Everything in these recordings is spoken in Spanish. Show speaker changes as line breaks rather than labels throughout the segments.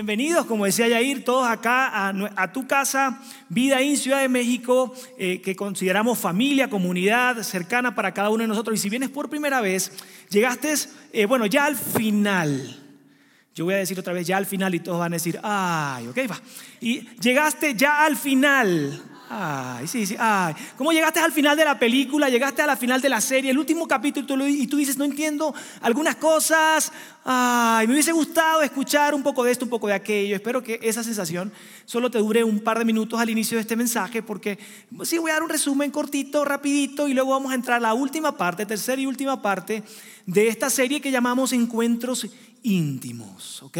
Bienvenidos, como decía Yair, todos acá a, tu casa, Vida en Ciudad de México, eh, que consideramos familia, comunidad cercana para cada uno de nosotros. Y si vienes por primera vez, llegaste, eh, bueno, ya al final. Yo voy a decir otra vez ya al final y todos van a decir, ay, ok, va. Y llegaste ya al final. Ay, sí, sí, ay. ¿Cómo llegaste al final de la película? Llegaste a la final de la serie, el último capítulo y tú dices, no entiendo algunas cosas. Ay, me hubiese gustado escuchar un poco de esto, un poco de aquello. Espero que esa sensación solo te dure un par de minutos al inicio de este mensaje porque sí voy a dar un resumen cortito, rapidito y luego vamos a entrar a la última parte, tercera y última parte de esta serie que llamamos Encuentros íntimos, ¿ok?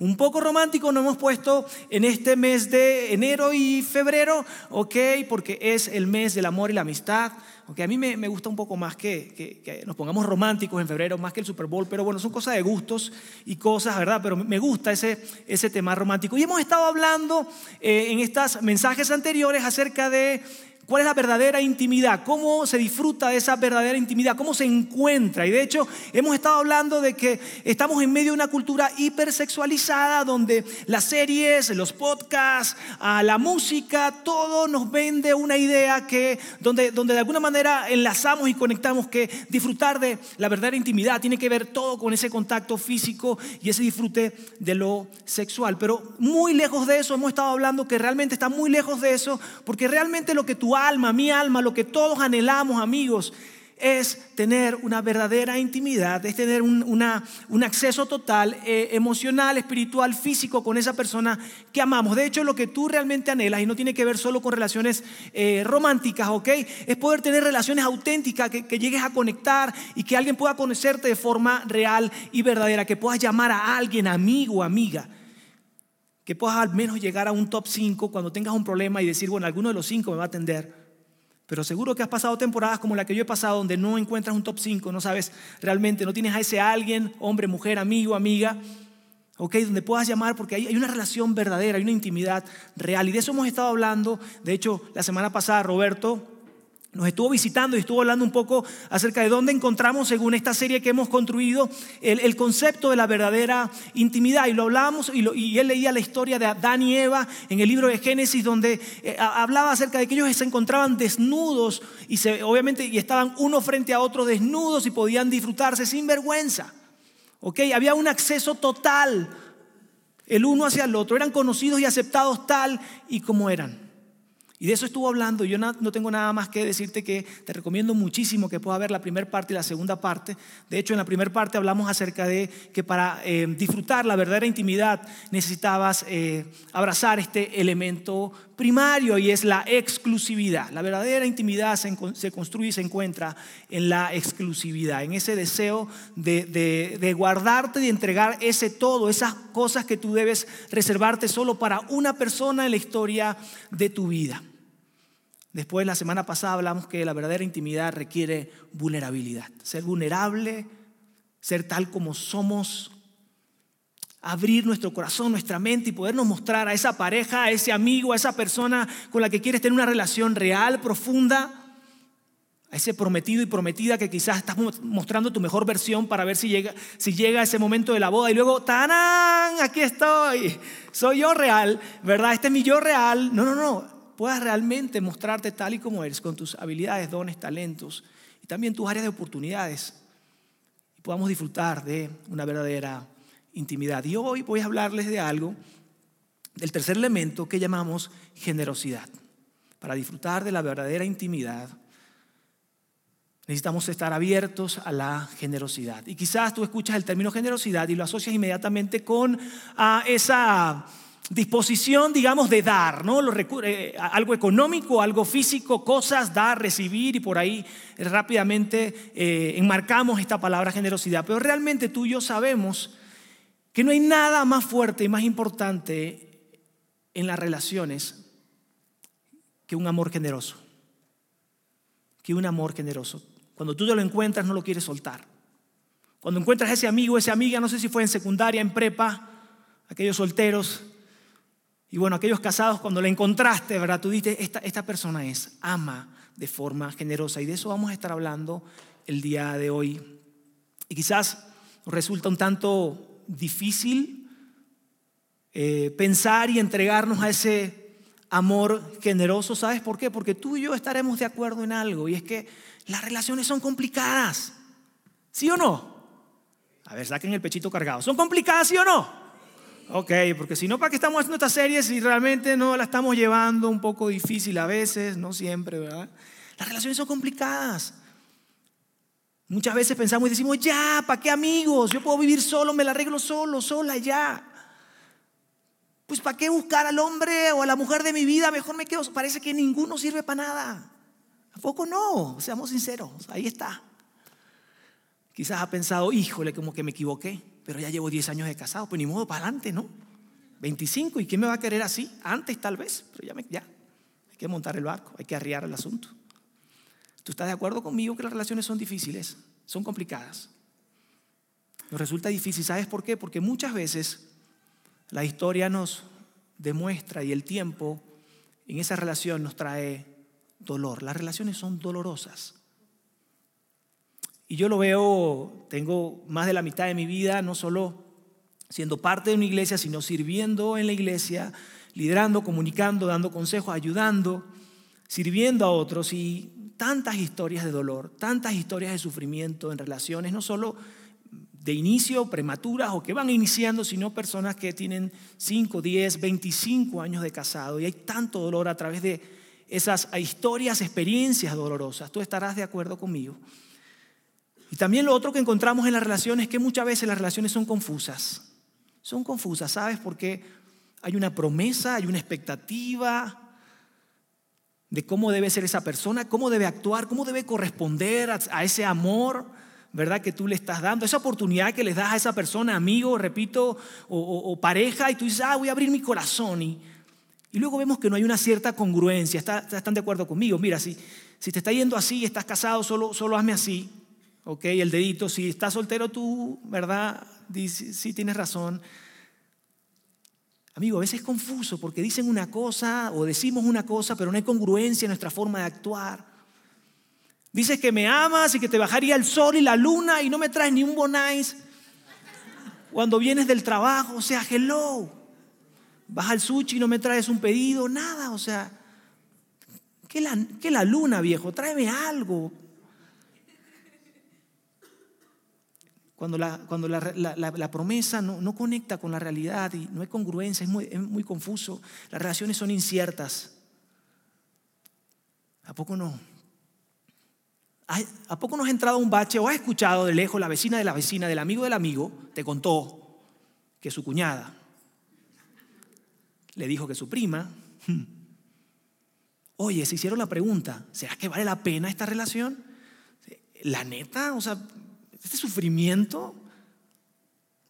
Un poco romántico nos hemos puesto en este mes de enero y febrero, ¿ok? Porque es el mes del amor y la amistad. Aunque a mí me, gusta un poco más que, que, nos pongamos románticos en febrero, más que el Super Bowl, pero bueno, son cosas de gustos y cosas, ¿verdad? Pero me gusta ese, ese tema romántico. Y hemos estado hablando eh, en estos mensajes anteriores acerca de ¿Cuál es la verdadera intimidad? ¿Cómo se disfruta de esa verdadera intimidad? ¿Cómo se encuentra? Y de hecho hemos estado hablando de que estamos en medio de una cultura hipersexualizada donde las series, los podcasts, ah, la música, todo nos vende una idea que donde, donde de alguna manera enlazamos y conectamos que disfrutar de la verdadera intimidad tiene que ver todo con ese contacto físico y ese disfrute de lo sexual. Pero muy lejos de eso, hemos estado hablando que realmente está muy lejos de eso porque realmente lo que tú alma, mi alma, lo que todos anhelamos, amigos, es tener una verdadera intimidad, es tener un, un acceso total, eh, emocional, espiritual, físico con esa persona que amamos. De hecho, lo que tú realmente anhelas, y no tiene que ver solo con relaciones eh, románticas, ¿ok? Es poder tener relaciones auténticas, que, que llegues a conectar y que alguien pueda conocerte de forma real y verdadera, que puedas llamar a alguien amigo amiga que puedas al menos llegar a un top 5 cuando tengas un problema y decir, bueno, alguno de los 5 me va a atender. Pero seguro que has pasado temporadas como la que yo he pasado, donde no encuentras un top 5, no sabes realmente, no tienes a ese alguien, hombre, mujer, amigo, amiga, ¿ok? Donde puedas llamar porque hay una relación verdadera, hay una intimidad real. Y de eso hemos estado hablando. De hecho, la semana pasada Roberto nos estuvo visitando y estuvo hablando un poco acerca de dónde encontramos, según esta serie que hemos construido, el, concepto de la verdadera intimidad. Y lo hablábamos y, él leía la historia de Adán y Eva en el libro de Génesis, donde eh, hablaba acerca de que ellos se encontraban desnudos y obviamente y estaban uno frente a otro desnudos y podían disfrutarse sin vergüenza. ¿Ok? Había un acceso total el uno hacia el otro. Eran conocidos y aceptados tal y como eran. Y de eso estuvo hablando. Yo no, tengo nada más que decirte que te recomiendo muchísimo que puedas ver la primera parte y la segunda parte. De hecho, en la primera parte hablamos acerca de que para eh, disfrutar la verdadera intimidad necesitabas eh, abrazar este elemento primario y es la exclusividad. La verdadera intimidad se, construye y se encuentra en la exclusividad, en ese deseo de, de guardarte y entregar ese todo, esas cosas que tú debes reservarte solo para una persona en la historia de tu vida. Después, la semana pasada hablamos que la verdadera intimidad requiere vulnerabilidad. Ser vulnerable, ser tal como somos, abrir nuestro corazón, nuestra mente y podernos mostrar a esa pareja, a ese amigo, a esa persona con la que quieres tener una relación real, profunda, a ese prometido y prometida que quizás estás mostrando tu mejor versión para ver si llega, si llega ese momento de la boda y luego, ¡tanán! Aquí estoy, soy yo real, ¿verdad? Este es mi yo real. No, no, no puedas realmente mostrarte tal y como eres, con tus habilidades, dones, talentos y también tus áreas de oportunidades. Y podamos disfrutar de una verdadera intimidad. Y hoy voy a hablarles de algo, del tercer elemento que llamamos generosidad. Para disfrutar de la verdadera intimidad, necesitamos estar abiertos a la generosidad. Y quizás tú escuchas el término generosidad y lo asocias inmediatamente con a esa disposición, digamos, de dar, ¿no? Eh, algo económico, algo físico, cosas, dar, recibir y por ahí rápidamente eh, enmarcamos esta palabra generosidad. Pero realmente tú y yo sabemos que no hay nada más fuerte y más importante en las relaciones que un amor generoso. Que un amor generoso. Cuando tú te lo encuentras, no lo quieres soltar. Cuando encuentras a ese amigo, esa amiga, no sé si fue en secundaria, en prepa, aquellos solteros, y bueno, aquellos casados, cuando la encontraste, ¿verdad? Tú dices, esta, esta persona es, ama de forma generosa. Y de eso vamos a estar hablando el día de hoy. Y quizás resulta un tanto difícil eh, pensar y entregarnos a ese amor generoso. ¿Sabes por qué? Porque tú y yo estaremos de acuerdo en algo. Y es que las relaciones son complicadas. ¿Sí o no? A ver, saquen el pechito cargado. ¿Son complicadas, sí o no? Ok, porque si no, ¿para qué estamos haciendo esta serie si realmente no la estamos llevando un poco difícil a veces, no siempre, ¿verdad? Las relaciones son complicadas. Muchas veces pensamos y decimos, ya, ¿para qué amigos? Yo puedo vivir solo, me la arreglo solo, sola, ya. Pues ¿para qué buscar al hombre o a la mujer de mi vida? Mejor me quedo. Parece que ninguno sirve para nada. ¿A poco no? Seamos sinceros, ahí está. Quizás ha pensado, híjole, como que me equivoqué pero ya llevo 10 años de casado, pues ni modo, para adelante, ¿no? 25, ¿y quién me va a querer así? Antes tal vez, pero ya, me, ya, hay que montar el barco, hay que arriar el asunto. ¿Tú estás de acuerdo conmigo que las relaciones son difíciles, son complicadas? Nos resulta difícil, ¿sabes por qué? Porque muchas veces la historia nos demuestra y el tiempo en esa relación nos trae dolor. Las relaciones son dolorosas. Y yo lo veo, tengo más de la mitad de mi vida, no solo siendo parte de una iglesia, sino sirviendo en la iglesia, liderando, comunicando, dando consejos, ayudando, sirviendo a otros y tantas historias de dolor, tantas historias de sufrimiento en relaciones, no solo de inicio, prematuras o que van iniciando, sino personas que tienen 5, 10, 25 años de casado y hay tanto dolor a través de esas historias, experiencias dolorosas. Tú estarás de acuerdo conmigo. Y también lo otro que encontramos en las relaciones es que muchas veces las relaciones son confusas. Son confusas, ¿sabes? Porque hay una promesa, hay una expectativa de cómo debe ser esa persona, cómo debe actuar, cómo debe corresponder a, ese amor, ¿verdad? Que tú le estás dando, esa oportunidad que le das a esa persona, amigo, repito, o, pareja, y tú dices, ah, voy a abrir mi corazón. Y, y luego vemos que no hay una cierta congruencia. ¿Están de acuerdo conmigo? Mira, si, si te está yendo así y estás casado, solo, solo hazme así. ¿ok? El dedito, si estás soltero tú, ¿verdad? Sí, tienes razón. Amigo, a veces es confuso porque dicen una cosa o decimos una cosa, pero no hay congruencia en nuestra forma de actuar. Dices que me amas y que te bajaría el sol y la luna y no me traes ni un bonais cuando vienes del trabajo. O sea, hello. Vas al sushi y no me traes un pedido, nada. O sea, ¿qué la, qué la luna, viejo? Tráeme algo. Cuando la, cuando la, promesa no, conecta con la realidad y no hay congruencia, es muy, muy confuso, las relaciones son inciertas. ¿A poco no? ¿A poco no has entrado a un bache o has escuchado de lejos la vecina de la vecina, del amigo del amigo, te contó que su cuñada le dijo que su prima, hmm, oye, se hicieron la pregunta, ¿será que vale la pena esta relación? La neta, o sea, este sufrimiento,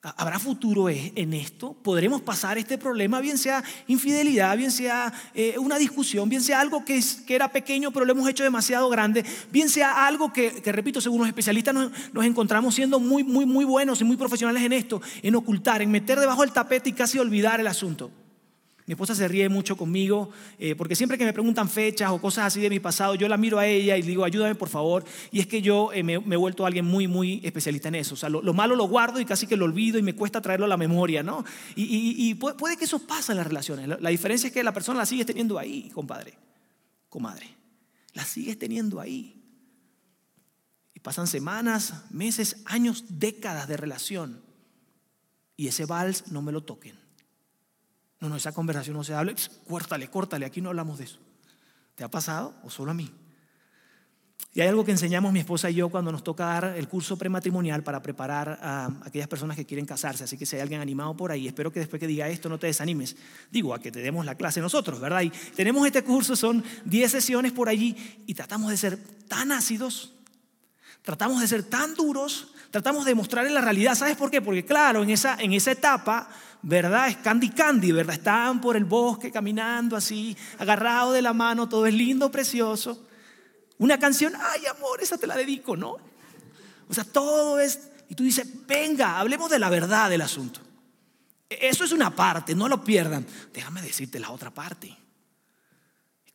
¿habrá futuro e-, en esto? ¿Podremos pasar este problema, bien sea infidelidad, bien sea eh, una discusión, bien sea algo que, que, era pequeño pero lo hemos hecho demasiado grande, bien sea algo que, repito, según los especialistas nos, nos, encontramos siendo muy, muy, muy buenos y muy profesionales en esto, en ocultar, en meter debajo del tapete y casi olvidar el asunto? Mi esposa se ríe mucho conmigo eh, porque siempre que me preguntan fechas o cosas así de mi pasado, yo la miro a ella y digo, ayúdame por favor. Y es que yo eh, me, he vuelto alguien muy, muy especialista en eso. O sea, lo, malo lo guardo y casi que lo olvido y me cuesta traerlo a la memoria, ¿no? Y, puede, que eso pase en las relaciones. La, la diferencia es que la persona la sigues teniendo ahí, compadre, comadre. La sigues teniendo ahí. Y pasan semanas, meses, años, décadas de relación. Y ese vals no me lo toquen. No, no, esa conversación no se habla. Córtale, córtale, aquí no hablamos de eso. ¿Te ha pasado o solo a mí? Y hay algo que enseñamos mi esposa y yo cuando nos toca dar el curso prematrimonial para preparar a aquellas personas que quieren casarse. Así que si hay alguien animado por ahí, espero que después que diga esto no te desanimes. Digo, a que te demos la clase nosotros, ¿verdad? Y tenemos este curso, son 10 sesiones por allí y tratamos de ser tan ácidos, tratamos de ser tan duros, tratamos de mostrarle la realidad. ¿Sabes por qué? Porque claro, en esa, en esa etapa ¿verdad? Es candy candy, ¿verdad? Están por el bosque caminando así, agarrados de la mano, todo es lindo, precioso. Una canción, ay amor, esa te la dedico, ¿no? O sea, todo es, y tú dices, venga, hablemos de la verdad del asunto. E, eso es una parte, no lo pierdan. Déjame decirte la otra parte.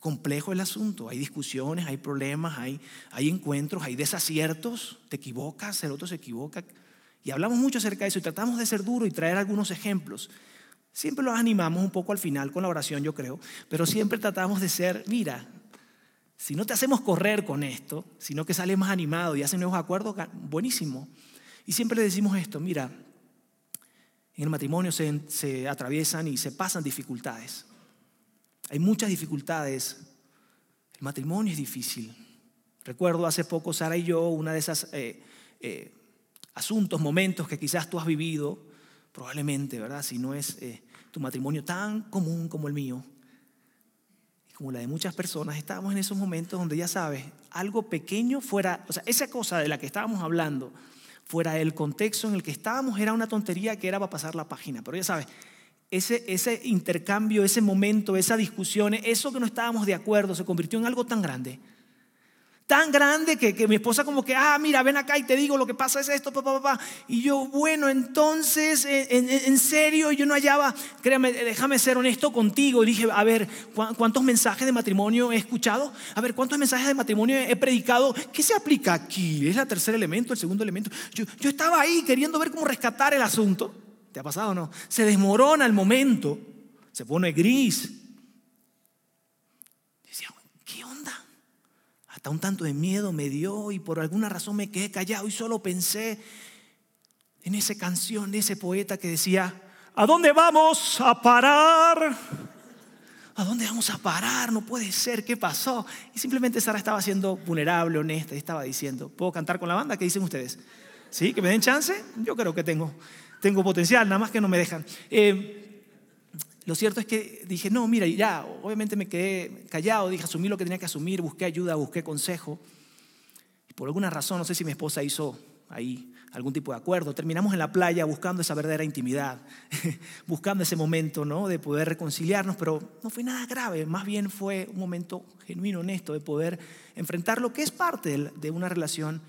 Complejo el asunto, hay discusiones, hay problemas, hay, hay encuentros, hay desaciertos, te equivocas, el otro se equivoca. Y hablamos mucho acerca de eso y tratamos de ser duro y traer algunos ejemplos. Siempre los animamos un poco al final con la oración, yo creo, pero siempre tratamos de ser, mira, si no te hacemos correr con esto, sino que sales más animado y haces nuevos acuerdos, buenísimo. Y siempre le decimos esto, mira, en el matrimonio se, se atraviesan y se pasan dificultades. Hay muchas dificultades. El matrimonio es difícil. Recuerdo hace poco, Sara y yo, una de esas eh, eh, asuntos, momentos que quizás tú has vivido, probablemente, ¿verdad? Si no es eh, tu matrimonio tan común como el mío, como la de muchas personas, estábamos en esos momentos donde ya sabes, algo pequeño fuera, o sea, esa cosa de la que estábamos hablando, fuera del contexto en el que estábamos, era una tontería que era para pasar la página. Pero ya sabes, ese, ese intercambio, ese momento, esa discusión, eso que no estábamos de acuerdo, se convirtió en algo tan grande tan grande que, mi esposa como que, ah, mira, ven acá y te digo, lo que pasa es esto, papá, papá. Y yo, bueno, entonces, en, serio, yo no hallaba, créame, déjame ser honesto contigo. Y dije, a ver, ¿cuántos mensajes de matrimonio he escuchado? A ver, ¿cuántos mensajes de matrimonio he predicado? ¿Qué se aplica aquí? ¿Es el tercer elemento, el segundo elemento? Yo estaba ahí queriendo ver cómo rescatar el asunto. ¿Te ha pasado o no? Se desmorona el momento, se pone gris, hasta un tanto de miedo me dio y por alguna razón me quedé callado y solo pensé en esa canción de ese poeta que decía, ¿a dónde vamos a parar? ¿A dónde vamos a parar? No puede ser, ¿qué pasó? Y simplemente Sara estaba siendo vulnerable, honesta, y estaba diciendo, ¿puedo cantar con la banda? ¿Qué dicen ustedes? ¿Sí? ¿Que me den chance? Yo creo que tengo, tengo potencial, nada más que no me dejan. Eh, lo cierto es que dije, no, mira, ya, obviamente me quedé callado, dije, asumí lo que tenía que asumir, busqué ayuda, busqué consejo. Por alguna razón, no sé si mi esposa hizo ahí algún tipo de acuerdo, terminamos en la playa buscando esa verdadera intimidad, buscando ese momento ¿no? de poder reconciliarnos, pero no fue nada grave, más bien fue un momento genuino, honesto, de poder enfrentar lo que es parte de una relación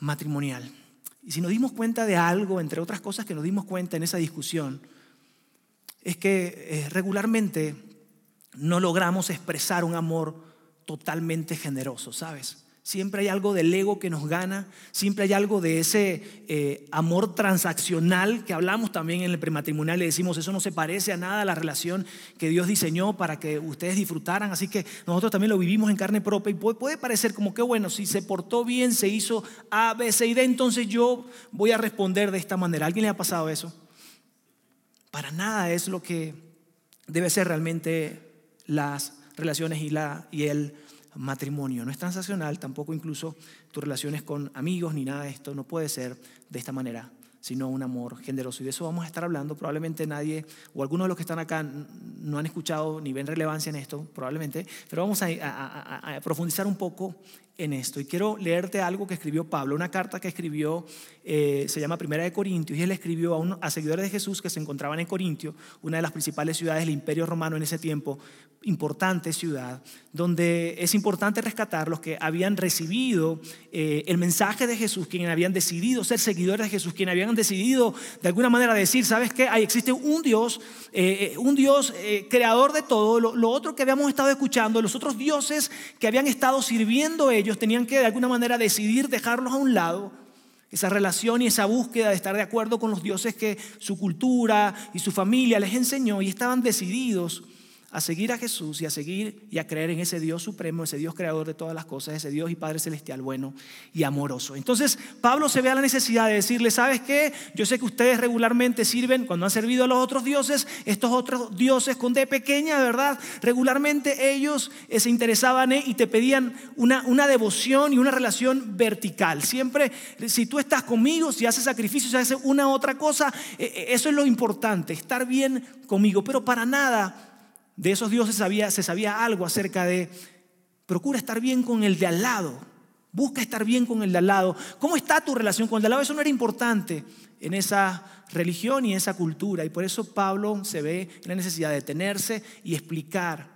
matrimonial. Y si nos dimos cuenta de algo, entre otras cosas que nos dimos cuenta en esa discusión, es que eh, regularmente no logramos expresar un amor totalmente generoso, ¿sabes? Siempre hay algo del ego que nos gana, siempre hay algo de ese eh, amor transaccional que hablamos también en el prematrimonial y decimos, eso no se parece a nada a la relación que Dios diseñó para que ustedes disfrutaran, así que nosotros también lo vivimos en carne propia y puede, puede parecer como que bueno, si se portó bien, se hizo A, B, C y D, entonces yo voy a responder de esta manera. ¿A alguien le ha pasado eso? para nada es lo que debe ser realmente las relaciones y, la, y el matrimonio. No es transaccional, tampoco incluso tus relaciones con amigos ni nada de esto. No puede ser de esta manera, sino un amor generoso. Y de eso vamos a estar hablando. Probablemente nadie o algunos de los que están acá no han escuchado ni ven relevancia en esto, probablemente, pero vamos a, a profundizar un poco en esto. Y quiero leerte algo que escribió Pablo, una carta que escribió, eh, se llama Primera de Corintios, y él escribió a, a seguidores de Jesús que se encontraban en Corintio, una de las principales ciudades del Imperio Romano en ese tiempo, importante ciudad, donde es importante rescatar los que habían recibido eh, el mensaje de Jesús, quienes habían decidido ser seguidores de Jesús, quienes habían decidido de alguna manera decir, ¿sabes qué? Ahí existe un Dios, eh, un Dios creador de todo, lo, lo otro que habíamos estado escuchando, los otros dioses que habían estado sirviendo ellos, ellos tenían que de alguna manera decidir dejarlos a un lado, esa relación y esa búsqueda de estar de acuerdo con los dioses que su cultura y su familia les enseñó y estaban decididos a seguir a Jesús y a seguir y a creer en ese Dios supremo, ese Dios creador de todas las cosas, ese Dios y Padre celestial bueno y amoroso. Entonces Pablo se ve a la necesidad de decirle, ¿sabes qué? Yo sé que ustedes regularmente sirven cuando han servido a los otros dioses, estos otros dioses con D pequeña, ¿verdad? Regularmente ellos eh, se interesaban y te pedían una, una devoción y una relación vertical. Siempre, si tú estás conmigo, si haces sacrificios, si haces una otra cosa, eh, eh, eso es lo importante, estar bien conmigo, pero para nada de esos dioses se sabía algo acerca de, procura estar bien con el de al lado, busca estar bien con el de al lado. ¿Cómo está tu relación con el de al lado? Eso no era importante en esa religión y en esa cultura. Y por eso Pablo se ve en la necesidad de detenerse y explicar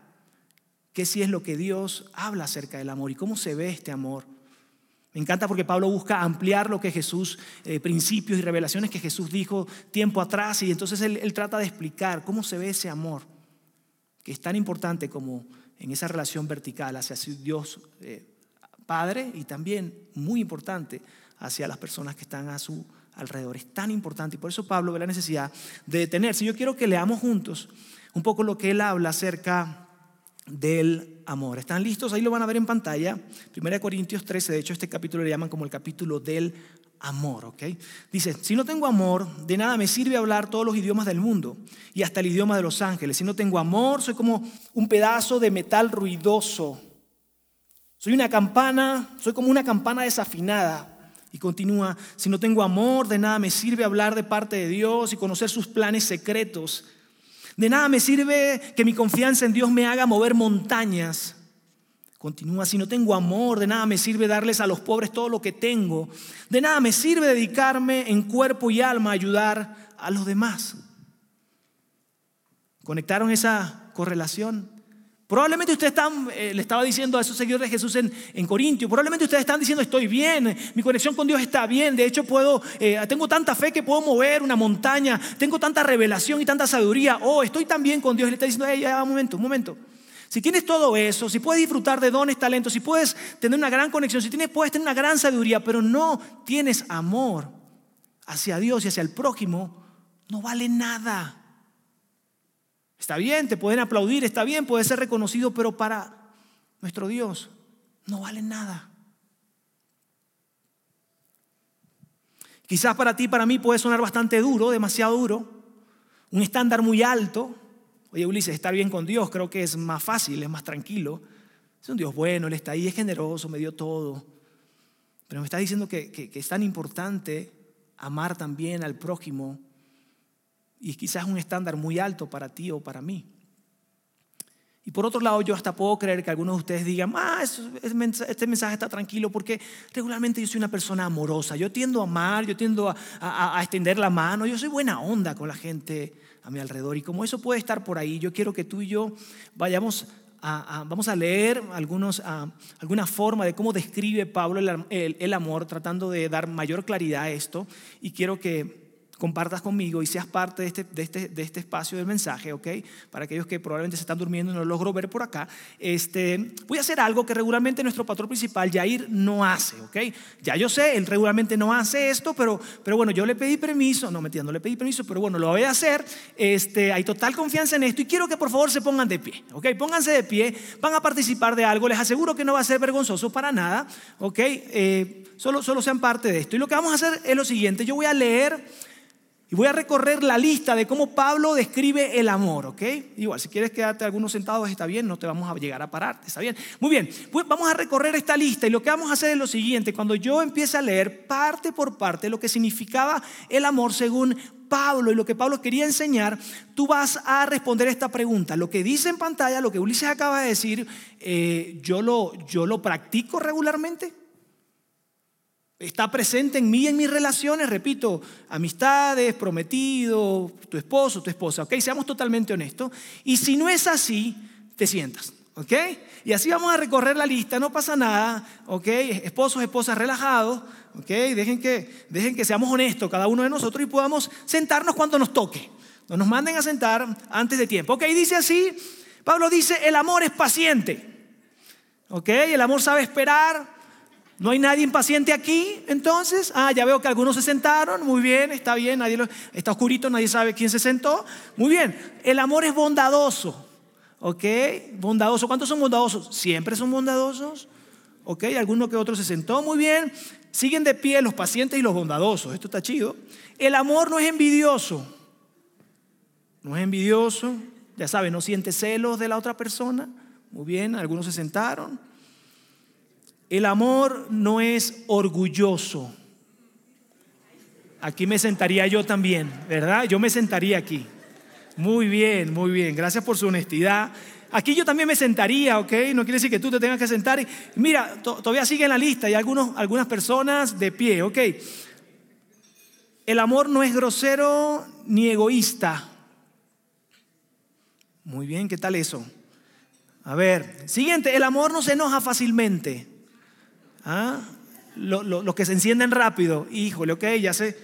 qué sí es lo que Dios habla acerca del amor y cómo se ve este amor. Me encanta porque Pablo busca ampliar lo que Jesús, eh, principios y revelaciones que Jesús dijo tiempo atrás y entonces él, trata de explicar cómo se ve ese amor, que es tan importante como en esa relación vertical hacia Dios eh, Padre y también muy importante hacia las personas que están a su alrededor. Es tan importante y por eso Pablo ve la necesidad de detenerse. Yo quiero que leamos juntos un poco lo que él habla acerca del amor. ¿Están listos? Ahí lo van a ver en pantalla. 1 Corintios 13, de hecho este capítulo le llaman como el capítulo del amor, ¿ok? Dice, si no tengo amor, de nada me sirve hablar todos los idiomas del mundo y hasta el idioma de los ángeles. Si no tengo amor, soy como un pedazo de metal ruidoso. Soy una campana, soy como una campana desafinada. Y continúa, si no tengo amor, de nada me sirve hablar de parte de Dios y conocer sus planes secretos. De nada me sirve que mi confianza en Dios me haga mover montañas. Continúa, si no tengo amor, de nada me sirve darles a los pobres todo lo que tengo. De nada me sirve dedicarme en cuerpo y alma a ayudar a los demás. ¿Conectaron esa correlación? Probablemente ustedes están, eh, le estaba diciendo a esos seguidores de Jesús en, en Corintio, probablemente ustedes están diciendo estoy bien, mi conexión con Dios está bien, de hecho puedo, eh, tengo tanta fe que puedo mover una montaña, tengo tanta revelación y tanta sabiduría, oh, estoy tan bien con Dios, le está diciendo, hey, ya, un momento, un momento. Si tienes todo eso, si puedes disfrutar de dones, talentos, si puedes tener una gran conexión, si tienes, puedes tener una gran sabiduría, pero no tienes amor hacia Dios y hacia el prójimo, no vale nada. Está bien, te pueden aplaudir, está bien, puede ser reconocido, pero para nuestro Dios no vale nada. Quizás para ti, para mí puede sonar bastante duro, demasiado duro, un estándar muy alto. Oye, Ulises, estar bien con Dios creo que es más fácil, es más tranquilo. Es un Dios bueno, Él está ahí, es generoso, me dio todo. Pero me está diciendo que, es tan importante amar también al prójimo y quizás un estándar muy alto para ti o para mí. Y por otro lado, yo hasta puedo creer que algunos de ustedes digan, ah, este mensaje está tranquilo porque regularmente yo soy una persona amorosa, yo tiendo a amar, yo tiendo a, extender la mano, yo soy buena onda con la gente a mi alrededor. Y como eso puede estar por ahí, yo quiero que tú y yo vayamos a, vamos a leer algunos, alguna forma de cómo describe Pablo el amor, tratando de dar mayor claridad a esto. Y quiero que compartas conmigo y seas parte de este, de este, de este espacio del mensaje, ¿ok? Para aquellos que probablemente se están durmiendo y no lo logro ver por acá, este, voy a hacer algo que regularmente nuestro patrón principal, Jair, no hace, ¿ok? Ya yo sé, él regularmente no hace esto, pero, pero bueno, yo le pedí permiso, no metiendo, le pedí permiso, pero bueno, lo voy a hacer, este, hay total confianza en esto y quiero que por favor se pongan de pie, ¿ok? Pónganse de pie, van a participar de algo, les aseguro que no va a ser vergonzoso para nada, ¿ok? Eh, solo, solo sean parte de esto. Y lo que vamos a hacer es lo siguiente, yo voy a leer y voy a recorrer la lista de cómo Pablo describe el amor, ¿ok? Igual, si quieres quedarte algunos sentados está bien, no te vamos a llegar a parar, está bien. Muy bien, pues vamos a recorrer esta lista y lo que vamos a hacer es lo siguiente, cuando yo empiece a leer parte por parte lo que significaba el amor según Pablo y lo que Pablo quería enseñar, tú vas a responder esta pregunta. Lo que dice en pantalla, lo que Ulises acaba de decir, eh, ¿yo, lo, ¿yo lo practico regularmente? Está presente en mí y en mis relaciones, repito, amistades, prometido, tu esposo, tu esposa, ¿ok? Seamos totalmente honestos. Y si no es así, te sientas, ¿ok? Y así vamos a recorrer la lista, no pasa nada, ¿ok? Esposos, esposas relajados, ¿ok? Dejen que, dejen que seamos honestos cada uno de nosotros y podamos sentarnos cuando nos toque. No nos manden a sentar antes de tiempo, ¿ok? Dice así, Pablo dice, el amor es paciente, ¿ok? El amor sabe esperar, ¿No hay nadie impaciente aquí? Entonces, ah, ya veo que algunos se sentaron, muy bien, está bien, nadie está oscurito, nadie sabe quién se sentó. Muy bien, el amor es bondadoso, ¿ok? Bondadoso, ¿cuántos son bondadosos? Siempre son bondadosos, ¿ok? Alguno que otro se sentó, muy bien. Siguen de pie los pacientes y los bondadosos, esto está chido. El amor no es envidioso, no es envidioso, ya saben, no siente celos de la otra persona, muy bien, algunos se sentaron. El amor no es orgulloso. Aquí me sentaría yo también, ¿verdad? Yo me sentaría aquí. Muy bien, muy bien. Gracias por su honestidad. Aquí yo también me sentaría, ¿ok? No quiere decir que tú te tengas que sentar. Mira, todavía sigue en la lista y algunos, algunas personas de pie, ¿ok? El amor no es grosero ni egoísta. Muy bien, ¿qué tal eso? A ver, siguiente, el amor no se enoja fácilmente. ¿Ah? Los que se encienden rápido, híjole, ok, ya sé,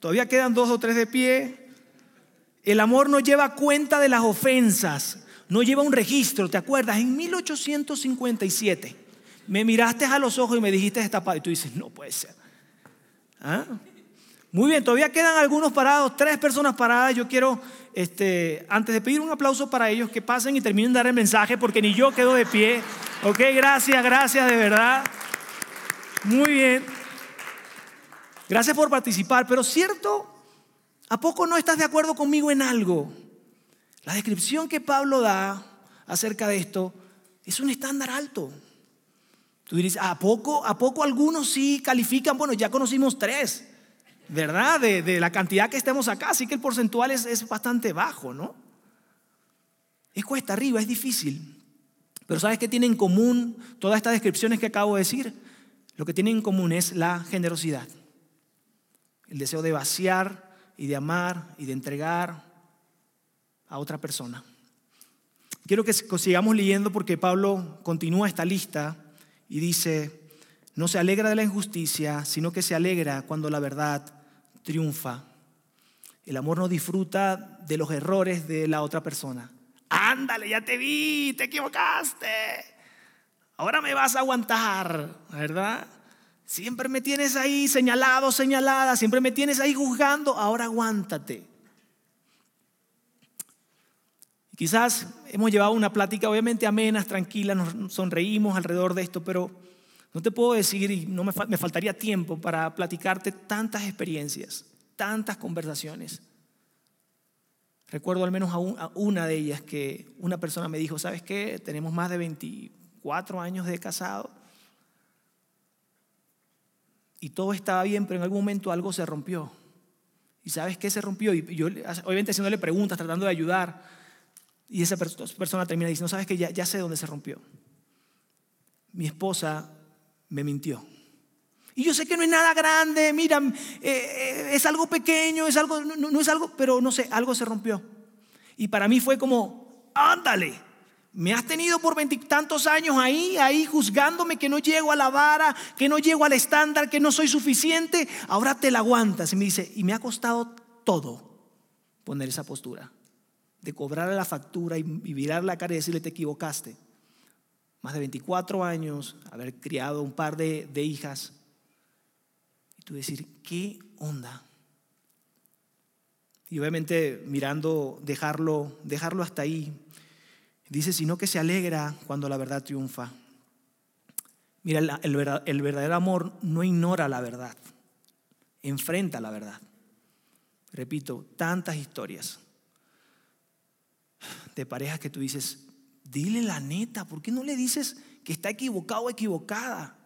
todavía quedan dos o tres de pie. El amor no lleva cuenta de las ofensas, no lleva un registro, ¿te acuerdas? En 1857 me miraste a los ojos y me dijiste esta y tú dices, no puede ser. ¿Ah? Muy bien, todavía quedan algunos parados, tres personas paradas. Yo quiero, este, antes de pedir un aplauso para ellos, que pasen y terminen de dar el mensaje, porque ni yo quedo de pie. Ok, gracias, gracias, de verdad. Muy bien. Gracias por participar, pero cierto, ¿a poco no estás de acuerdo conmigo en algo? La descripción que Pablo da acerca de esto es un estándar alto. Tú dices, ¿a poco, ¿a poco algunos sí califican? Bueno, ya conocimos tres. ¿verdad? De, la cantidad que estemos acá, así que el porcentual es, es bastante bajo, ¿no? Es cuesta arriba, es difícil. Pero ¿sabes qué tiene en común todas estas descripciones que acabo de decir? Lo que tienen en común es la generosidad, el deseo de vaciar y de amar y de entregar a otra persona. Quiero que sigamos leyendo porque Pablo continúa esta lista y dice, no se alegra de la injusticia, sino que se alegra cuando la verdad triunfa. El amor no disfruta de los errores de la otra persona. Ándale, ya te vi, te equivocaste. Ahora me vas a aguantar, ¿verdad? Siempre me tienes ahí señalado, señalada, siempre me tienes ahí juzgando, ahora aguántate. Quizás hemos llevado una plática obviamente amenas, tranquila, nos sonreímos alrededor de esto, pero no te puedo decir, y no me, faltaría tiempo para platicarte tantas experiencias, tantas conversaciones. Recuerdo al menos a, una de ellas que una persona me dijo, ¿sabes qué? Tenemos más de 24 años de casado y todo estaba bien, pero en algún momento algo se rompió. ¿Y sabes qué se rompió? Y yo, obviamente, haciéndole preguntas, tratando de ayudar, y esa persona termina diciendo, ¿sabes qué? Ya, sé dónde se rompió. Mi esposa me mintió. Y yo sé que no es nada grande, mira, eh, eh, es algo pequeño, es algo, no, es algo, pero no sé, algo se rompió. Y para mí fue como, ándale, me has tenido por veintitantos años ahí, ahí juzgándome que no llego a la vara, que no llego al estándar, que no soy suficiente, ahora te la aguantas. Y me dice, y me ha costado todo poner esa postura, de cobrarle la factura y, mirar la cara y decirle, te equivocaste más de 24 años, haber criado un par de, hijas, y tú decir, ¿qué onda? Y obviamente mirando, dejarlo, dejarlo hasta ahí, dice, sino que se alegra cuando la verdad triunfa. Mira, el, verdadero amor no ignora la verdad, enfrenta la verdad. Repito, tantas historias de parejas que tú dices, Dile la neta, ¿por qué no le dices que está equivocado o equivocada?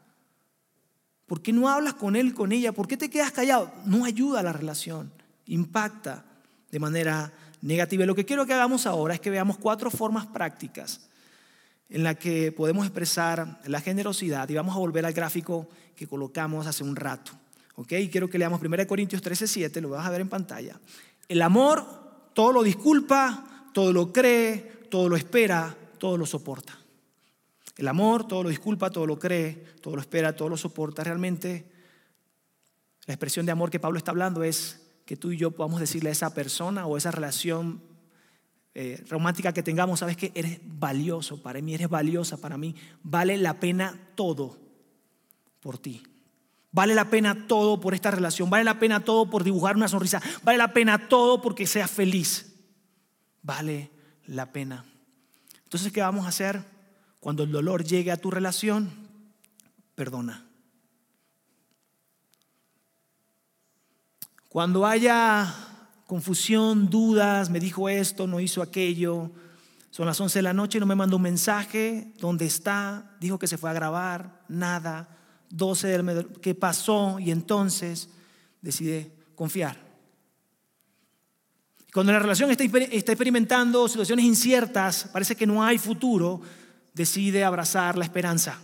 ¿Por qué no hablas con él, con ella? ¿Por qué te quedas callado? No ayuda a la relación, impacta de manera negativa. lo que quiero que hagamos ahora es que veamos cuatro formas prácticas en las que podemos expresar la generosidad y vamos a volver al gráfico que colocamos hace un rato. ¿Ok? Quiero que leamos 1 Corintios 13, 7, lo vas a ver en pantalla. El amor todo lo disculpa, todo lo cree, todo lo espera, todo lo soporta. El amor todo lo disculpa, todo lo cree, todo lo espera, todo lo soporta. Realmente la expresión de amor que Pablo está hablando es que tú y yo podamos decirle a esa persona o esa relación eh, romántica que tengamos, sabes que eres valioso para mí, eres valiosa para mí, vale la pena todo por ti. Vale la pena todo por esta relación, vale la pena todo por dibujar una sonrisa, vale la pena todo porque seas feliz. Vale la pena. Entonces, ¿qué vamos a hacer? Cuando el dolor llegue a tu relación, perdona. Cuando haya confusión, dudas, me dijo esto, no hizo aquello, son las 11 de la noche, no me mandó un mensaje, ¿dónde está? Dijo que se fue a grabar, nada. 12 del ¿qué pasó? Y entonces decide confiar. Cuando la relación está experimentando situaciones inciertas, parece que no hay futuro, decide abrazar la esperanza.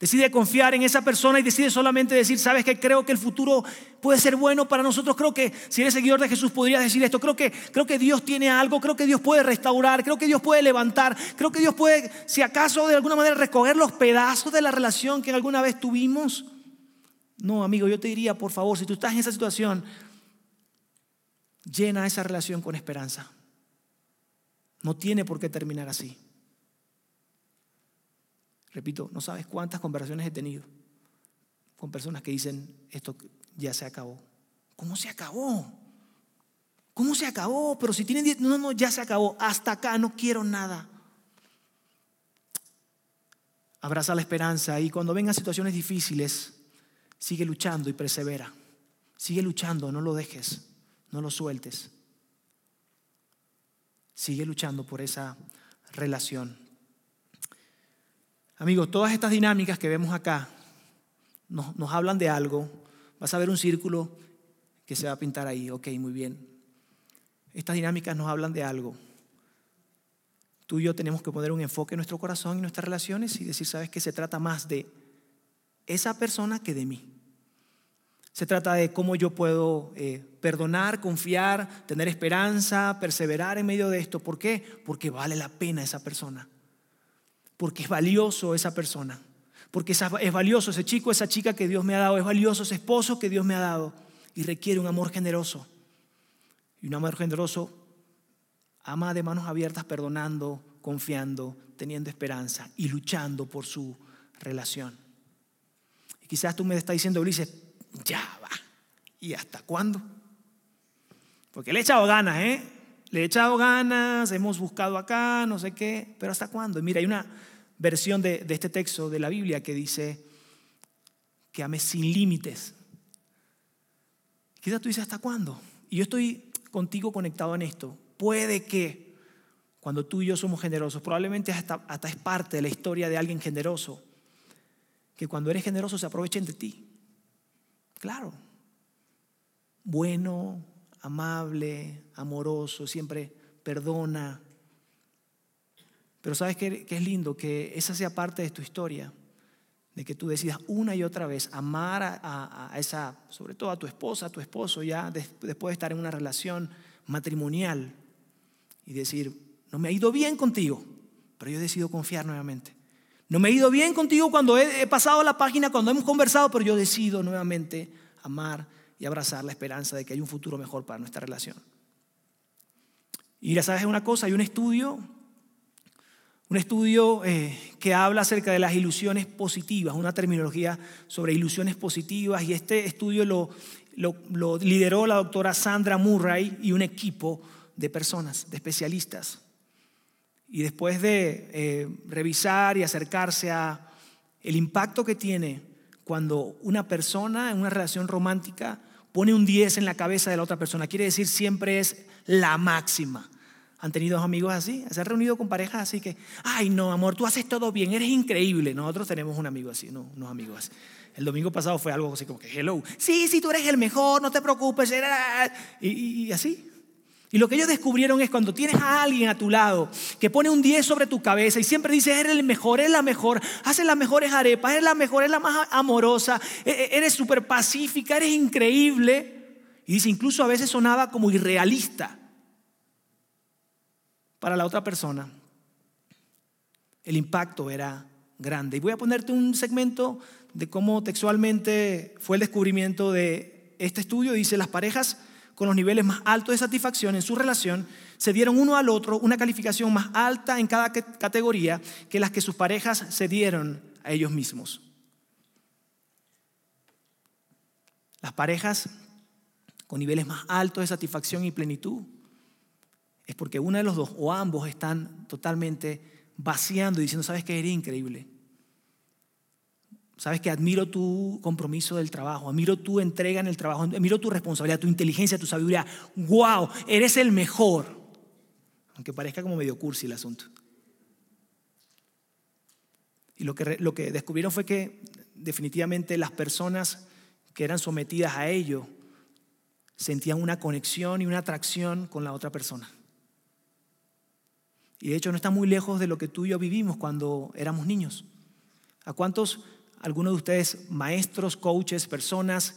Decide confiar en esa persona y decide solamente decir, sabes que creo que el futuro puede ser bueno para nosotros. Creo que si eres seguidor de Jesús podrías decir esto. Creo que, creo que Dios tiene algo, creo que Dios puede restaurar, creo que Dios puede levantar, creo que Dios puede, si acaso de alguna manera, recoger los pedazos de la relación que alguna vez tuvimos. No, amigo, yo te diría, por favor, si tú estás en esa situación, llena esa relación con esperanza. No tiene por qué terminar así. Repito, no sabes cuántas conversaciones he tenido con personas que dicen, esto ya se acabó. ¿Cómo se acabó? ¿Cómo se acabó? Pero si tienen 10, no, no, ya se acabó. Hasta acá no quiero nada. Abraza la esperanza y cuando vengan situaciones difíciles, sigue luchando y persevera. Sigue luchando, no lo dejes, no lo sueltes. Sigue luchando por esa relación. Amigos, todas estas dinámicas que vemos acá nos, nos, hablan de algo. Vas a ver un círculo que se va a pintar ahí. Ok, muy bien. Estas dinámicas nos hablan de algo. Tú y yo tenemos que poner un enfoque en nuestro corazón y nuestras relaciones y decir, sabes que se trata más de esa persona que de mí. Se trata de cómo yo puedo eh, perdonar, confiar, tener esperanza, perseverar en medio de esto. ¿Por qué? Porque vale la pena esa persona porque es valioso esa persona, porque es valioso ese chico, esa chica que Dios me ha dado, es valioso ese esposo que Dios me ha dado y requiere un amor generoso. Y un amor generoso ama de manos abiertas, perdonando, confiando, teniendo esperanza y luchando por su relación. Y quizás tú me estás diciendo, Ulises, ya va. ¿Y hasta cuándo? Porque le he echado ganas, ¿eh? Le he echado ganas, hemos buscado acá, no sé qué, pero ¿hasta cuándo? Y mira, hay una, versión de, este texto de la Biblia que dice que ame sin límites. Quizás tú dices, ¿hasta cuándo? Y yo estoy contigo conectado en esto. Puede que cuando tú y yo somos generosos, probablemente hasta, hasta es parte de la historia de alguien generoso, que cuando eres generoso se aprovechen de ti. Claro. Bueno, amable, amoroso, siempre perdona, pero sabes que, es lindo que esa sea parte de tu historia, de que tú decidas una y otra vez amar a, esa, sobre todo a tu esposa, a tu esposo, ya después de estar en una relación matrimonial y decir, no me ha ido bien contigo, pero yo decido confiar nuevamente. No me ha ido bien contigo cuando he, he pasado la página, cuando hemos conversado, pero yo decido nuevamente amar y abrazar la esperanza de que hay un futuro mejor para nuestra relación. Y ya sabes una cosa, hay un estudio un estudio eh, que habla acerca de las ilusiones positivas, una terminología sobre ilusiones positivas, y este estudio lo, lideró la doctora Sandra Murray y un equipo de personas, de especialistas. Y después de eh, revisar y acercarse a el impacto que tiene cuando una persona en una relación romántica pone un 10 en la cabeza de la otra persona, quiere decir siempre es la máxima ¿Han tenido amigos así? ¿Se han reunido con parejas así que, ay, no, amor, tú haces todo bien, eres increíble? Nosotros tenemos un amigo así, no, unos amigos así. El domingo pasado fue algo así como que, hello, sí, sí, tú eres el mejor, no te preocupes, y, y así. Y lo que ellos descubrieron es cuando tienes a alguien a tu lado que pone un 10 sobre tu cabeza y siempre dice, eres el mejor, eres la mejor, haces las mejores arepas, eres la mejor, eres la más amorosa, e, e, eres súper pacífica, eres increíble. Y dice, incluso a veces sonaba como irrealista para la otra persona, el impacto era grande. Y voy a ponerte un segmento de cómo textualmente fue el descubrimiento de este estudio. Dice, las parejas con los niveles más altos de satisfacción en su relación se dieron uno al otro una calificación más alta en cada categoría que las que sus parejas se dieron a ellos mismos. Las parejas con niveles más altos de satisfacción y plenitud es porque uno de los dos o ambos están totalmente vaciando y diciendo, sabes que eres increíble. Sabes que admiro tu compromiso del trabajo, admiro tu entrega en el trabajo, admiro tu responsabilidad, tu inteligencia, tu sabiduría. ¡Wow! Eres el mejor. Aunque parezca como medio cursi el asunto. Y lo que, lo que descubrieron fue que definitivamente las personas que eran sometidas a ello sentían una conexión y una atracción con la otra persona. Y de hecho no está muy lejos de lo que tú y yo vivimos cuando éramos niños. ¿A cuántos algunos de ustedes, maestros, coaches, personas,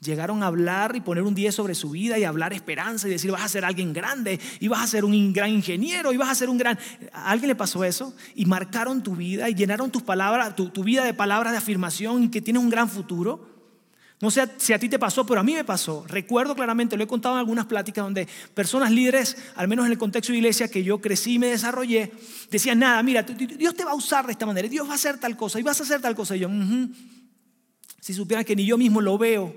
llegaron a hablar y poner un 10 sobre su vida y hablar esperanza y decir vas a ser alguien grande y vas a ser un gran ingeniero y vas a ser un gran... ¿A alguien le pasó eso? Y marcaron tu vida y llenaron tus palabras, tu, tu vida de palabras de afirmación y que tienes un gran futuro. No sé si a ti te pasó, pero a mí me pasó. Recuerdo claramente, lo he contado en algunas pláticas donde personas líderes, al menos en el contexto de iglesia que yo crecí y me desarrollé, decían, nada, mira, Dios te va a usar de esta manera, Dios va a hacer tal cosa y vas a hacer tal cosa. Y yo, si supieran que ni yo mismo lo veo,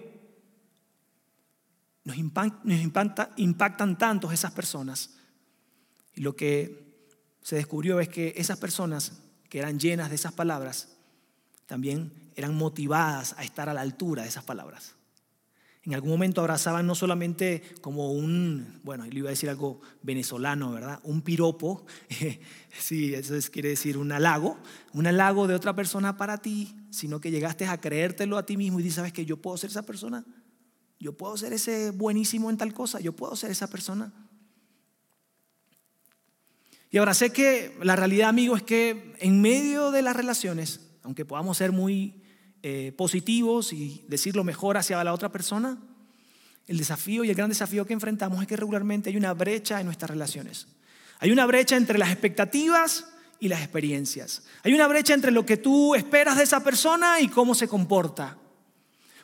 nos, impacta, impactan tantos esas personas. Y lo que se descubrió es que esas personas que eran llenas de esas palabras, también eran motivadas a estar a la altura de esas palabras. En algún momento abrazaban no solamente como un, bueno, le iba a decir algo venezolano, ¿verdad? Un piropo, sí, eso quiere decir un halago, un halago de otra persona para ti, sino que llegaste a creértelo a ti mismo y dices, ¿sabes que yo puedo ser esa persona? Yo puedo ser ese buenísimo en tal cosa, yo puedo ser esa persona. Y ahora sé que la realidad, amigo, es que en medio de las relaciones, aunque podamos ser muy eh, positivos y decir lo mejor hacia la otra persona, el desafío y el gran desafío que enfrentamos es que regularmente hay una brecha en nuestras relaciones. Hay una brecha entre las expectativas y las experiencias. Hay una brecha entre lo que tú esperas de esa persona y cómo se comporta.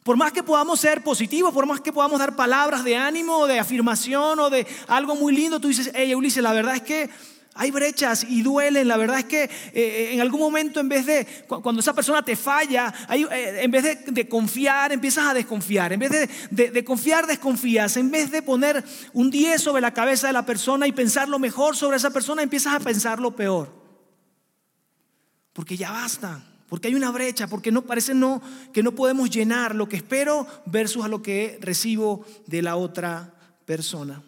Por más que podamos ser positivos, por más que podamos dar palabras de ánimo, de afirmación o de algo muy lindo, tú dices, hey Ulises, la verdad es que hay brechas y duelen. La verdad es que eh, en algún momento, en vez de, cuando esa persona te falla, eh, en vez de, confiar, empiezas a desconfiar. En vez de, de, confiar, desconfías. En vez de poner un 10 sobre la cabeza de la persona y pensar lo mejor sobre esa persona, empiezas a pensar lo peor. Porque ya basta porque hay una brecha, porque no parece no que no podemos llenar lo que espero versus a lo que recibo de la otra persona.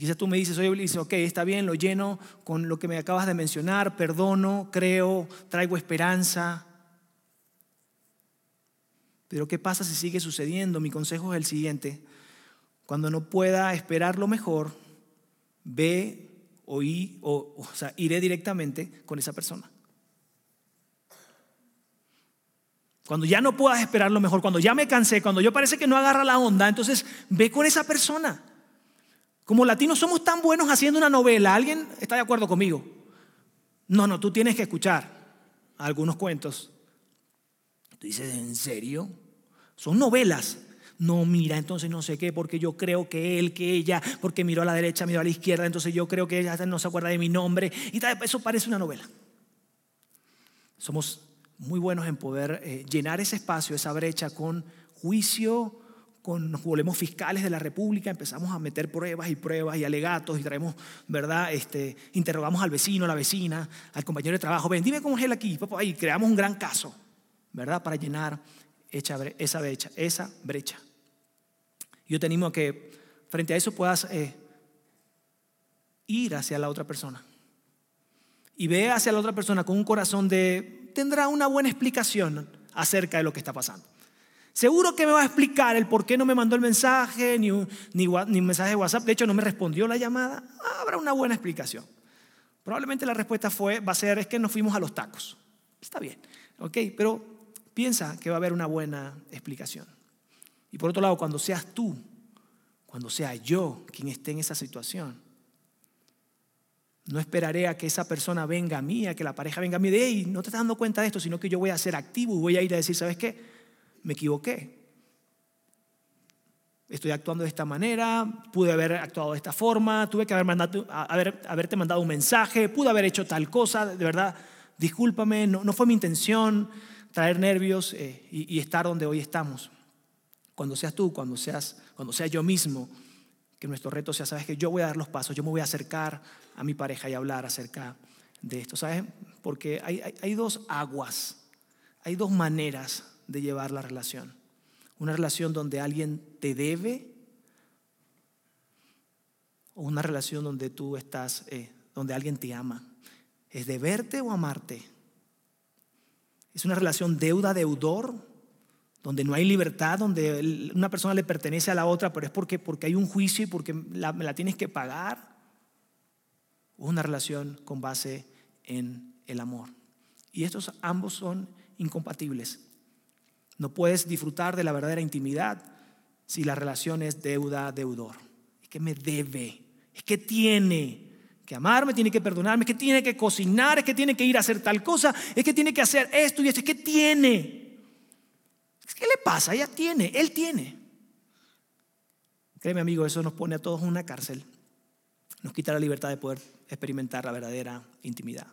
Quizás tú me dices, oye, dice, ok, está bien, lo lleno con lo que me acabas de mencionar, perdono, creo, traigo esperanza. Pero ¿qué pasa si sigue sucediendo? Mi consejo es el siguiente. Cuando no pueda esperar lo mejor, ve o, o, iré directamente con esa persona. Cuando ya no puedas esperar lo mejor, cuando ya me cansé, cuando yo parece que no agarra la onda, entonces ve con esa persona. Como latinos somos tan buenos haciendo una novela. ¿Alguien está de acuerdo conmigo? No, no, tú tienes que escuchar algunos cuentos. Tú dices, ¿en serio? Son novelas. No, mira, entonces no sé qué, porque yo creo que él, que ella, porque miró a la derecha, miró a la izquierda, entonces yo creo que ella no se acuerda de mi nombre. Y eso parece una novela. Somos muy buenos en poder eh, llenar ese espacio, esa brecha con juicio, con, nos volvemos fiscales de la República, empezamos a meter pruebas y pruebas y alegatos y traemos, ¿verdad? Este, interrogamos al vecino, a la vecina, al compañero de trabajo, ven, dime cómo es él aquí, y creamos un gran caso, ¿verdad? Para llenar esa brecha, esa brecha. Yo te animo a que frente a eso puedas eh, ir hacia la otra persona. Y ve hacia la otra persona con un corazón de, tendrá una buena explicación acerca de lo que está pasando. Seguro que me va a explicar el por qué no me mandó el mensaje, ni un, ni, ni mensaje de WhatsApp. De hecho, no me respondió la llamada. Habrá una buena explicación. Probablemente la respuesta fue, va a ser, es que nos fuimos a los tacos. Está bien, ok, pero piensa que va a haber una buena explicación. Y por otro lado, cuando seas tú, cuando sea yo quien esté en esa situación, no esperaré a que esa persona venga a mí, a que la pareja venga a mí de, hey, no te estás dando cuenta de esto, sino que yo voy a ser activo y voy a ir a decir, ¿sabes qué? Me equivoqué. Estoy actuando de esta manera, pude haber actuado de esta forma, tuve que haber mandado, haber, haberte mandado un mensaje, pude haber hecho tal cosa, de verdad, discúlpame, no, fue mi intención traer nervios eh, y, estar donde hoy estamos cuando seas tú, cuando seas, cuando sea yo mismo, que nuestro reto sea, sabes que yo voy a dar los pasos, yo me voy a acercar a mi pareja y hablar acerca de esto, ¿sabes? Porque hay dos aguas, hay dos maneras de llevar la relación. Una relación donde alguien te debe o una relación donde tú estás, eh, donde alguien te ama. ¿Es deberte o amarte? ¿Es una relación deuda-deudor donde no hay libertad, donde una persona le pertenece a la otra, pero es porque, porque hay un juicio y porque la, la tienes que pagar. Una relación con base en el amor. Y estos ambos son incompatibles. No puedes disfrutar de la verdadera intimidad si la relación es deuda-deudor. Es que me debe, es que tiene que amarme, tiene que perdonarme, que tiene que cocinar, es que tiene que ir a hacer tal cosa, es que tiene que hacer esto y esto, es que tiene. ¿Qué le pasa? Ella tiene, él tiene. Créeme amigo, eso nos pone a todos en una cárcel. Nos quita la libertad de poder experimentar la verdadera intimidad.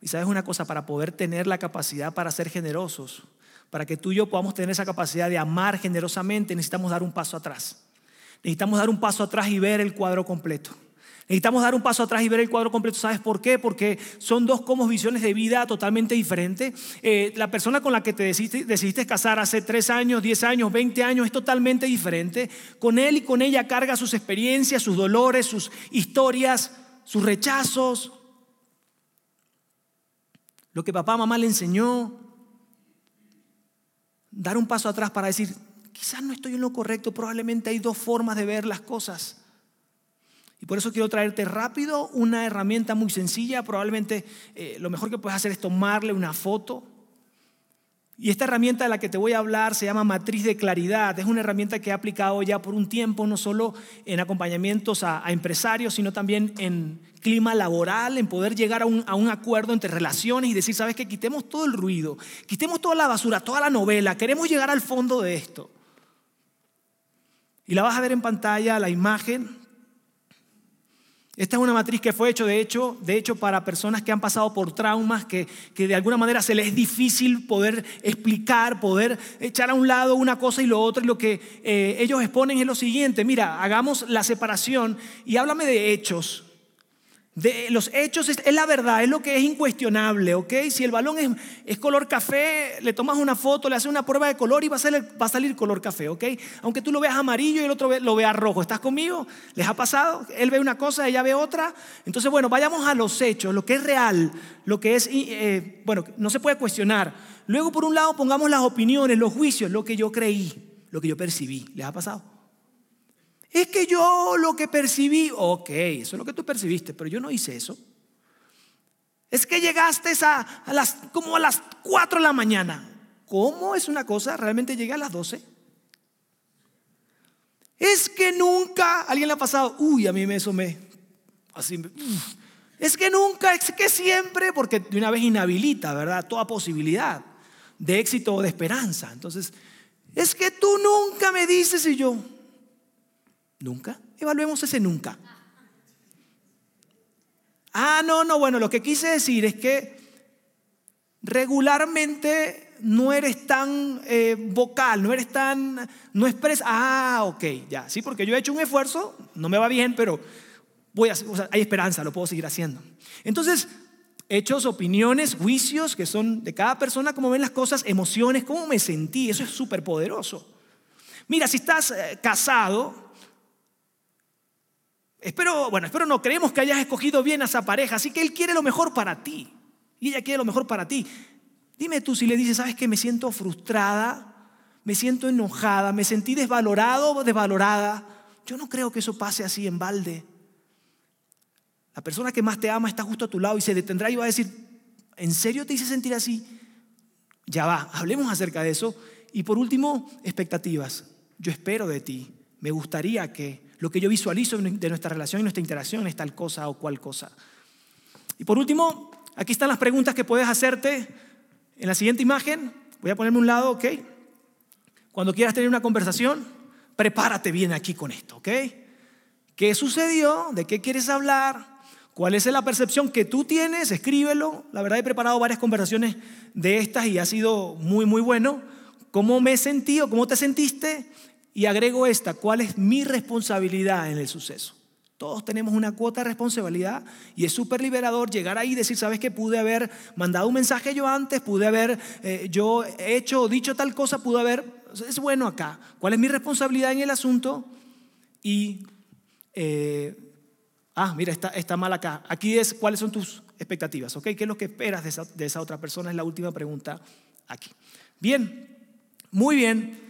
Y sabes una cosa, para poder tener la capacidad para ser generosos, para que tú y yo podamos tener esa capacidad de amar generosamente, necesitamos dar un paso atrás. Necesitamos dar un paso atrás y ver el cuadro completo. Necesitamos dar un paso atrás y ver el cuadro completo. ¿Sabes por qué? Porque son dos como visiones de vida totalmente diferentes. Eh, la persona con la que te decidiste, casar hace tres años, diez años, veinte años es totalmente diferente. Con él y con ella carga sus experiencias, sus dolores, sus historias, sus rechazos. Lo que papá, mamá le enseñó. Dar un paso atrás para decir, quizás no estoy en lo correcto, probablemente hay dos formas de ver las cosas. Y por eso quiero traerte rápido una herramienta muy sencilla. Probablemente eh, lo mejor que puedes hacer es tomarle una foto. Y esta herramienta de la que te voy a hablar se llama matriz de claridad. Es una herramienta que he aplicado ya por un tiempo, no solo en acompañamientos a, empresarios, sino también en clima laboral, en poder llegar a un, a un acuerdo entre relaciones y decir, sabes que quitemos todo el ruido, quitemos toda la basura, toda la novela, queremos llegar al fondo de esto. Y la vas a ver en pantalla, la imagen. Esta es una matriz que fue hecho de hecho, de hecho para personas que han pasado por traumas, que, que de alguna manera se les es difícil poder explicar, poder echar a un lado una cosa y lo otro. Y lo que eh, ellos exponen es lo siguiente, mira, hagamos la separación y háblame de hechos de los hechos es, la verdad, es lo que es incuestionable, ¿ok? Si el balón es, es, color café, le tomas una foto, le haces una prueba de color y va a, salir, va a salir color café, ¿ok? Aunque tú lo veas amarillo y el otro lo vea rojo, ¿estás conmigo? ¿Les ha pasado? Él ve una cosa, ella ve otra. Entonces, bueno, vayamos a los hechos, lo que es real, lo que es, eh, bueno, no se puede cuestionar. Luego, por un lado, pongamos las opiniones, los juicios, lo que yo creí, lo que yo percibí. ¿Les ha pasado? Es que yo lo que percibí, ok, eso es lo que tú percibiste, pero yo no hice eso. Es que llegaste a, las, como a las 4 de la mañana. ¿Cómo es una cosa? Realmente llegué a las 12. Es que nunca, alguien le ha pasado, uy, a mí me eso me, así, es que nunca, es que siempre, porque de una vez inhabilita, ¿verdad? Toda posibilidad de éxito o de esperanza. Entonces, es que tú nunca me dices y yo, Nunca. Evaluemos ese nunca. Ah, no, no, bueno, lo que quise decir es que regularmente no eres tan eh, vocal, no eres tan, no expresas, ah, ok, ya, sí, porque yo he hecho un esfuerzo, no me va bien, pero voy a, hay esperanza, lo puedo seguir haciendo. Entonces, hechos, opiniones, juicios que son de cada persona, cómo ven las cosas, emociones, cómo me sentí, eso es súper poderoso. Mira, si estás eh, casado, Espero, bueno, espero no, creemos que hayas escogido bien a esa pareja, así que Él quiere lo mejor para ti. Y ella quiere lo mejor para ti. Dime tú si le dices, sabes que me siento frustrada, me siento enojada, me sentí desvalorado o desvalorada. Yo no creo que eso pase así en balde. La persona que más te ama está justo a tu lado y se detendrá y va a decir, ¿en serio te hice sentir así? Ya va, hablemos acerca de eso. Y por último, expectativas. Yo espero de ti. Me gustaría que lo que yo visualizo de nuestra relación y nuestra interacción es tal cosa o cual cosa. Y por último, aquí están las preguntas que puedes hacerte en la siguiente imagen. Voy a ponerme un lado, ¿ok? Cuando quieras tener una conversación, prepárate bien aquí con esto, ¿ok? ¿Qué sucedió? ¿De qué quieres hablar? ¿Cuál es la percepción que tú tienes? Escríbelo. La verdad he preparado varias conversaciones de estas y ha sido muy, muy bueno. ¿Cómo me he sentido? ¿Cómo te sentiste? Y agrego esta, ¿cuál es mi responsabilidad en el suceso? Todos tenemos una cuota de responsabilidad y es súper liberador llegar ahí y decir, ¿sabes que pude haber mandado un mensaje yo antes? Pude haber eh, yo hecho o dicho tal cosa, pude haber... Es bueno acá. ¿Cuál es mi responsabilidad en el asunto? Y... Eh, ah, mira, está, está mal acá. Aquí es, ¿cuáles son tus expectativas? ¿Ok? ¿Qué es lo que esperas de esa, de esa otra persona? Es la última pregunta aquí. Bien, muy bien.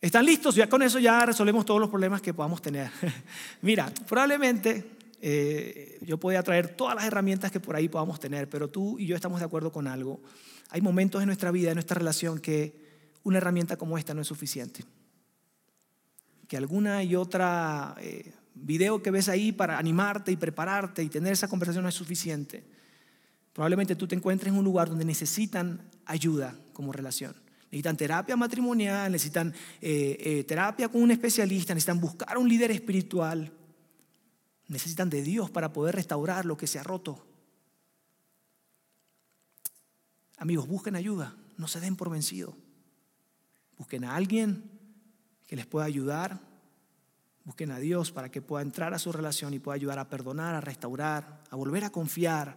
¿Están listos? Ya con eso ya resolvemos todos los problemas que podamos tener. Mira, probablemente eh, yo podía traer todas las herramientas que por ahí podamos tener, pero tú y yo estamos de acuerdo con algo. Hay momentos en nuestra vida, en nuestra relación, que una herramienta como esta no es suficiente. Que alguna y otra eh, video que ves ahí para animarte y prepararte y tener esa conversación no es suficiente. Probablemente tú te encuentres en un lugar donde necesitan ayuda como relación. Necesitan terapia matrimonial, necesitan eh, terapia con un especialista, necesitan buscar un líder espiritual. Necesitan de Dios para poder restaurar lo que se ha roto. Amigos, busquen ayuda, no se den por vencido. Busquen a alguien que les pueda ayudar. Busquen a Dios para que pueda entrar a su relación y pueda ayudar a perdonar, a restaurar, a volver a confiar.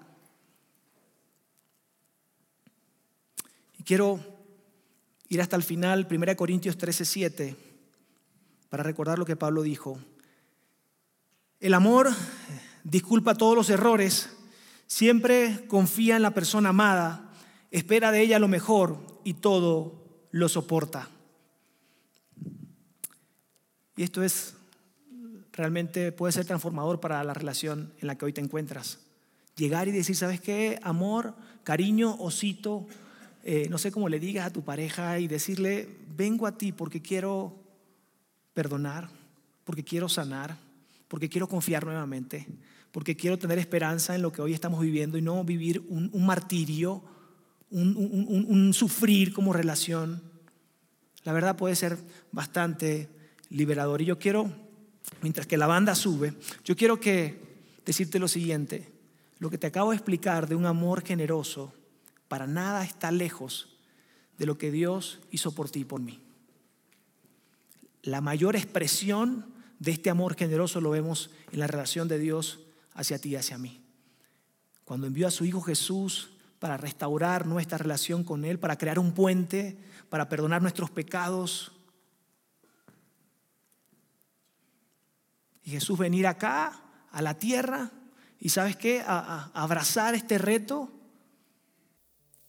Y quiero ir hasta el final, 1 Corintios 13, 7, para recordar lo que Pablo dijo. El amor disculpa todos los errores, siempre confía en la persona amada, espera de ella lo mejor y todo lo soporta. Y esto es realmente puede ser transformador para la relación en la que hoy te encuentras. Llegar y decir, ¿sabes qué? Amor, cariño, osito, eh, no sé cómo le digas a tu pareja y decirle, vengo a ti porque quiero perdonar, porque quiero sanar, porque quiero confiar nuevamente, porque quiero tener esperanza en lo que hoy estamos viviendo y no vivir un, martirio, un, sufrir como relación. La verdad puede ser bastante liberador. Y yo quiero, mientras que la banda sube, yo quiero que decirte lo siguiente. Lo que te acabo de explicar de un amor generoso, para nada está lejos de lo que Dios hizo por ti y por mí. La mayor expresión de este amor generoso lo vemos en la relación de Dios hacia ti y hacia mí. Cuando envió a su Hijo Jesús para restaurar nuestra relación con Él, para crear un puente, para perdonar nuestros pecados. Y Jesús venir acá, a la tierra, y sabes qué, a, abrazar este reto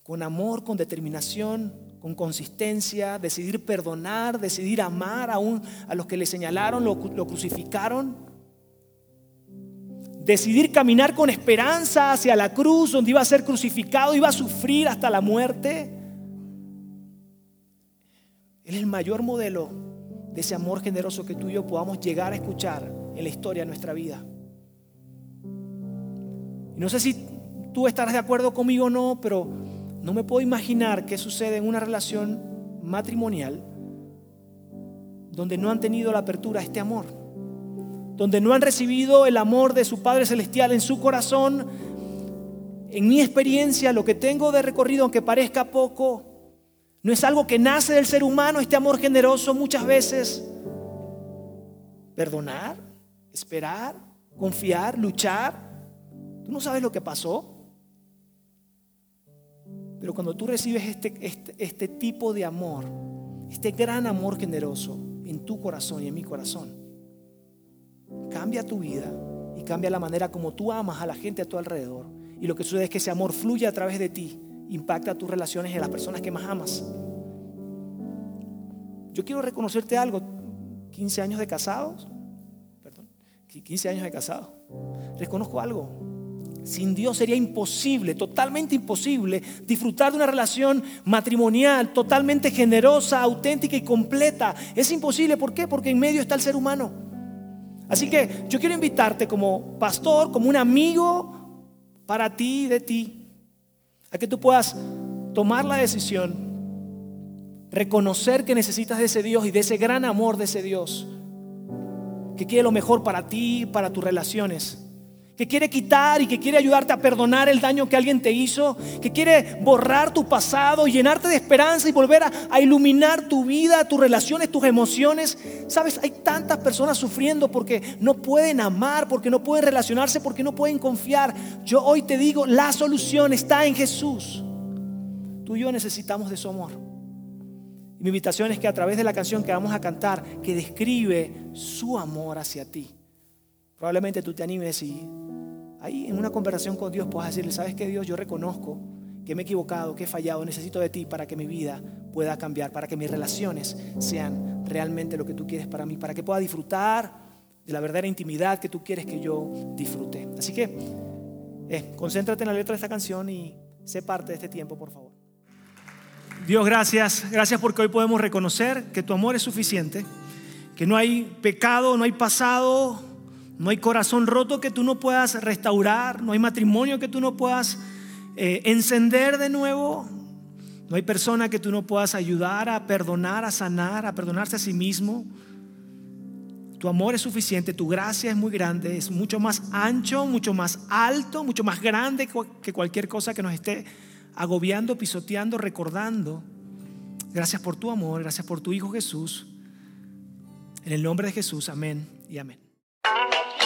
con amor, con determinación, con consistencia, decidir perdonar, decidir amar aún a los que le señalaron, lo, lo crucificaron. Decidir caminar con esperanza hacia la cruz donde iba a ser crucificado, iba a sufrir hasta la muerte. Él es el mayor modelo de ese amor generoso que tú y yo podamos llegar a escuchar en la historia de nuestra vida. Y no sé si tú estarás de acuerdo conmigo o no, pero no me puedo imaginar qué sucede en una relación matrimonial donde no han tenido la apertura a este amor, donde no han recibido el amor de su Padre Celestial en su corazón. En mi experiencia, lo que tengo de recorrido, aunque parezca poco, no es algo que nace del ser humano, este amor generoso muchas veces. Perdonar, esperar, confiar, luchar. Tú no sabes lo que pasó. Pero cuando tú recibes este, este, este, tipo de amor, este gran amor generoso en tu corazón y en mi corazón, cambia tu vida y cambia la manera como tú amas a la gente a tu alrededor. Y lo que sucede es que ese amor fluye a través de ti, impacta tus relaciones en las personas que más amas. Yo quiero reconocerte algo, 15 años de casados, perdón, 15 años de casado. Reconozco algo, sin Dios sería imposible, totalmente imposible, disfrutar de una relación matrimonial totalmente generosa, auténtica y completa. Es imposible, ¿por qué? Porque en medio está el ser humano. Así que yo quiero invitarte como pastor, como un amigo para ti y de ti, a que tú puedas tomar la decisión, reconocer que necesitas de ese Dios y de ese gran amor de ese Dios, que quiere lo mejor para ti, para tus relaciones que quiere quitar y que quiere ayudarte a perdonar el daño que alguien te hizo, que quiere borrar tu pasado, llenarte de esperanza y volver a, iluminar tu vida, tus relaciones, tus emociones. Sabes, hay tantas personas sufriendo porque no pueden amar, porque no pueden relacionarse, porque no pueden confiar. Yo hoy te digo, la solución está en Jesús. Tú y yo necesitamos de su amor. Mi invitación es que a través de la canción que vamos a cantar, que describe su amor hacia ti, probablemente tú te animes y ahí en una conversación con Dios puedas decirle, ¿sabes qué Dios? Yo reconozco que me he equivocado, que he fallado, necesito de ti para que mi vida pueda cambiar, para que mis relaciones sean realmente lo que tú quieres para mí, para que pueda disfrutar de la verdadera intimidad que tú quieres que yo disfrute. Así que eh, concéntrate en la letra de esta canción y sé parte de este tiempo, por favor. Dios, gracias. Gracias porque hoy podemos reconocer que tu amor es suficiente, que no hay pecado, no hay pasado, no hay corazón roto que tú no puedas restaurar, no hay matrimonio que tú no puedas eh, encender de nuevo, no hay persona que tú no puedas ayudar a perdonar, a sanar, a perdonarse a sí mismo. Tu amor es suficiente, tu gracia es muy grande, es mucho más ancho, mucho más alto, mucho más grande que cualquier cosa que nos esté agobiando, pisoteando, recordando. Gracias por tu amor, gracias por tu Hijo Jesús. En el nombre de Jesús, amén y amén.